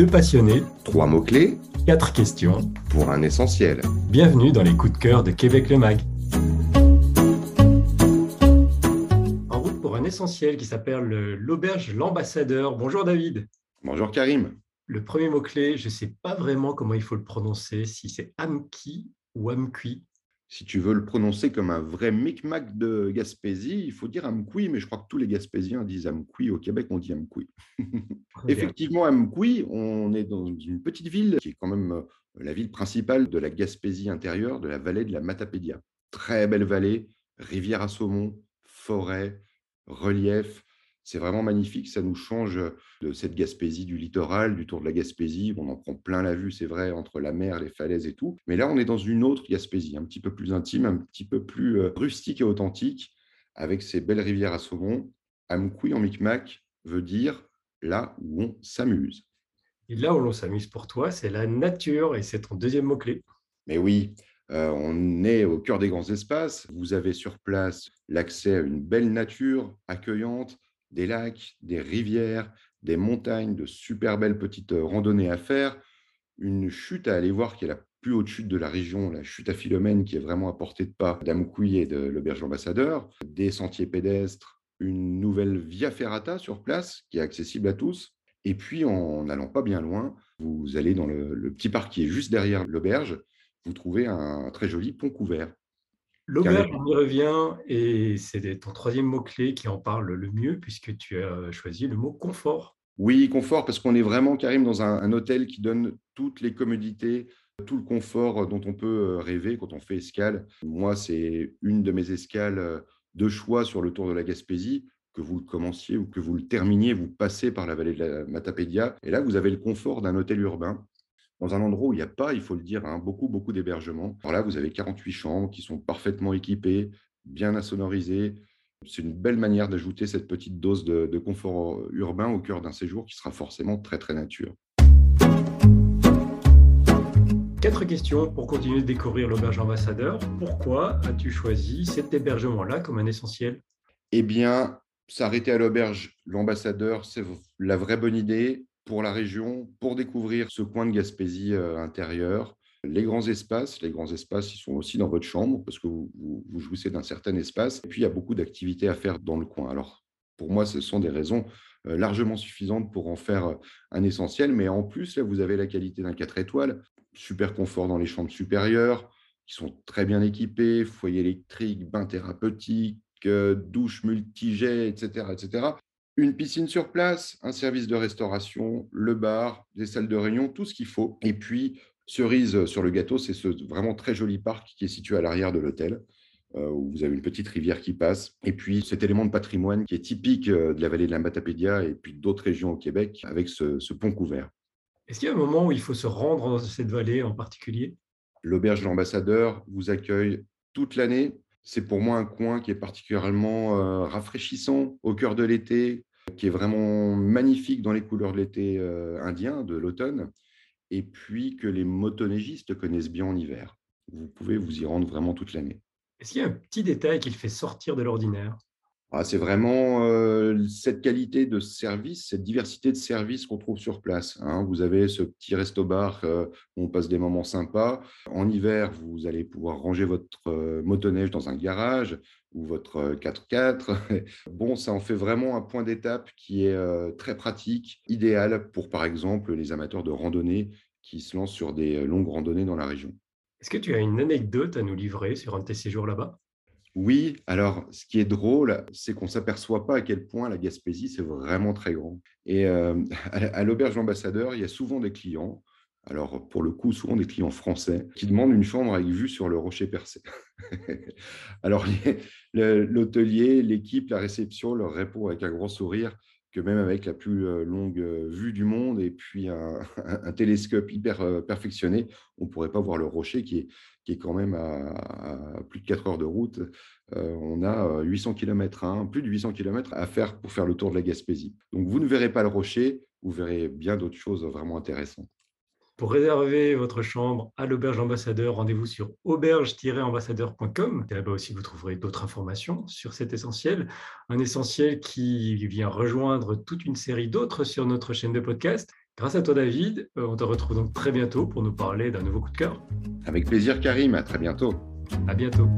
Deux passionnés, Trois mots-clés quatre questions. pour un essentiel. Bienvenue dans les coups de cœur de Québec le Mag. En route pour un essentiel qui s'appelle le- l'auberge L'Ambassadeur. Bonjour David. Bonjour Karim. Le premier mot-clé, je ne sais pas vraiment comment il faut le prononcer, si c'est Amki ou Amqui. Si tu veux le prononcer comme un vrai micmac de Gaspésie, il faut dire Amkoui, mais je crois que tous les Gaspésiens disent Amkoui. Au Québec, on dit Amkoui. Effectivement, Amkoui, on est dans une petite ville qui est quand même euh, la ville principale de la Gaspésie intérieure, de la vallée de la Matapédia. Très belle vallée, rivière à saumon, forêt, relief. C'est vraiment magnifique, ça nous change de cette Gaspésie du littoral, du tour de la Gaspésie. On en prend plein la vue, c'est vrai, entre la mer, les falaises et tout. Mais là, on est dans une autre Gaspésie, un petit peu plus intime, un petit peu plus euh, rustique et authentique, avec ces belles rivières à saumon. Amkoui en Micmac veut dire là où on s'amuse. Et là où l'on s'amuse pour toi, c'est la nature et c'est ton deuxième mot-clé. Mais oui, euh, on est au cœur des grands espaces. Vous avez sur place l'accès à une belle nature accueillante, des lacs, des rivières, des montagnes, de super belles petites euh, randonnées à faire, une chute à aller voir qui est la plus haute chute de la région, la chute à Philomène, qui est vraiment à portée de pas d'Amkoui et de l'Auberge Ambassadeur, des sentiers pédestres, une nouvelle Via Ferrata sur place qui est accessible à tous. Et puis, en n'allant pas bien loin, vous allez dans le petit parc qui est juste derrière l'auberge, vous trouvez un très joli pont couvert. L'auberge, on y revient et c'est ton troisième mot-clé qui en parle le mieux puisque tu as choisi le mot confort. Oui, confort, parce qu'on est vraiment, Karim, dans un, un hôtel qui donne toutes les commodités, tout le confort dont on peut euh, rêver quand on fait escale. Moi, c'est une de mes escales euh, de choix sur le Tour de la Gaspésie. Que vous le commenciez ou que vous le terminiez, vous passez par la vallée de la Matapédia. Et là, vous avez le confort d'un hôtel urbain dans un endroit où il n'y a pas, il faut le dire, hein, beaucoup, beaucoup d'hébergements. Alors là, vous avez 48 chambres qui sont parfaitement équipées, bien insonorisées. C'est une belle manière d'ajouter cette petite dose de, de confort urbain au cœur d'un séjour qui sera forcément très, très nature. Quatre questions pour continuer de découvrir l'auberge ambassadeur. Pourquoi as-tu choisi cet hébergement-là comme un essentiel? Eh bien, s'arrêter à l'auberge, l'ambassadeur, c'est la vraie bonne idée pour la région, pour découvrir ce coin de Gaspésie euh, intérieur. Les grands espaces, les grands espaces, ils sont aussi dans votre chambre parce que vous, vous, vous jouissez d'un certain espace. Et puis, il y a beaucoup d'activités à faire dans le coin. Alors, pour moi, ce sont des raisons euh, largement suffisantes pour en faire euh, un essentiel. Mais en plus, là, vous avez la qualité d'un 4 étoiles, super confort dans les chambres supérieures, qui sont très bien équipées, foyer électrique, bain thérapeutique, douche multijet, etc., etc. Une piscine sur place, un service de restauration, le bar, des salles de réunion, tout ce qu'il faut. Et puis, cerise sur le gâteau, c'est ce vraiment très joli parc qui est situé à l'arrière de l'hôtel, euh, où vous avez une petite rivière qui passe. Et puis, cet élément de patrimoine qui est typique euh, de la vallée de la Matapédia et puis d'autres régions au Québec, avec ce, ce pont couvert. Est-ce qu'il y a un moment où il faut se rendre dans cette vallée en particulier? L'auberge de l'ambassadeur vous accueille toute l'année. C'est pour moi un coin qui est particulièrement rafraîchissant au cœur de l'été, qui est vraiment magnifique dans les couleurs de l'été indien, de l'automne, et puis que les motoneigistes connaissent bien en hiver. Vous pouvez vous y rendre vraiment toute l'année. Est-ce qu'il y a un petit détail qui le fait sortir de l'ordinaire? Ah, c'est vraiment euh, cette qualité de service, cette diversité de services qu'on trouve sur place. hein. Vous avez ce petit resto-bar euh, où on passe des moments sympas. En hiver, vous allez pouvoir ranger votre euh, motoneige dans un garage ou votre euh, 4x4. Bon, ça en fait vraiment un point d'étape qui est très pratique, idéal pour, par exemple, les amateurs de randonnée qui se lancent sur des longues randonnées dans la région. Est-ce que tu as une anecdote à nous livrer sur un de tes séjours là-bas? Oui, alors ce qui est drôle, c'est qu'on ne s'aperçoit pas à quel point la Gaspésie, c'est vraiment très grand. Et euh, à l'auberge ambassadeur, il y a souvent des clients, alors pour le coup, souvent des clients français, qui demandent une chambre avec vue sur le rocher percé. alors l'hôtelier, l'équipe, la réception leur répond avec un grand sourire que même avec la plus longue vue du monde et puis un, télescope hyper perfectionné, on ne pourrait pas voir le rocher qui est, quand même à, plus de 4 heures de route. On a euh, 800 km, plus de 800 km à faire pour faire le tour de la Gaspésie. Donc vous ne verrez pas le rocher, vous verrez bien d'autres choses vraiment intéressantes. Pour réserver votre chambre à l'auberge ambassadeur, rendez-vous sur auberge-ambassadeur.com. Là-bas aussi, vous trouverez d'autres informations sur cet essentiel. Un essentiel qui vient rejoindre toute une série d'autres sur notre chaîne de podcast. Grâce à toi, David, euh, on te retrouve donc très bientôt pour nous parler d'un nouveau coup de cœur. Avec plaisir, Karim. À très bientôt. À bientôt.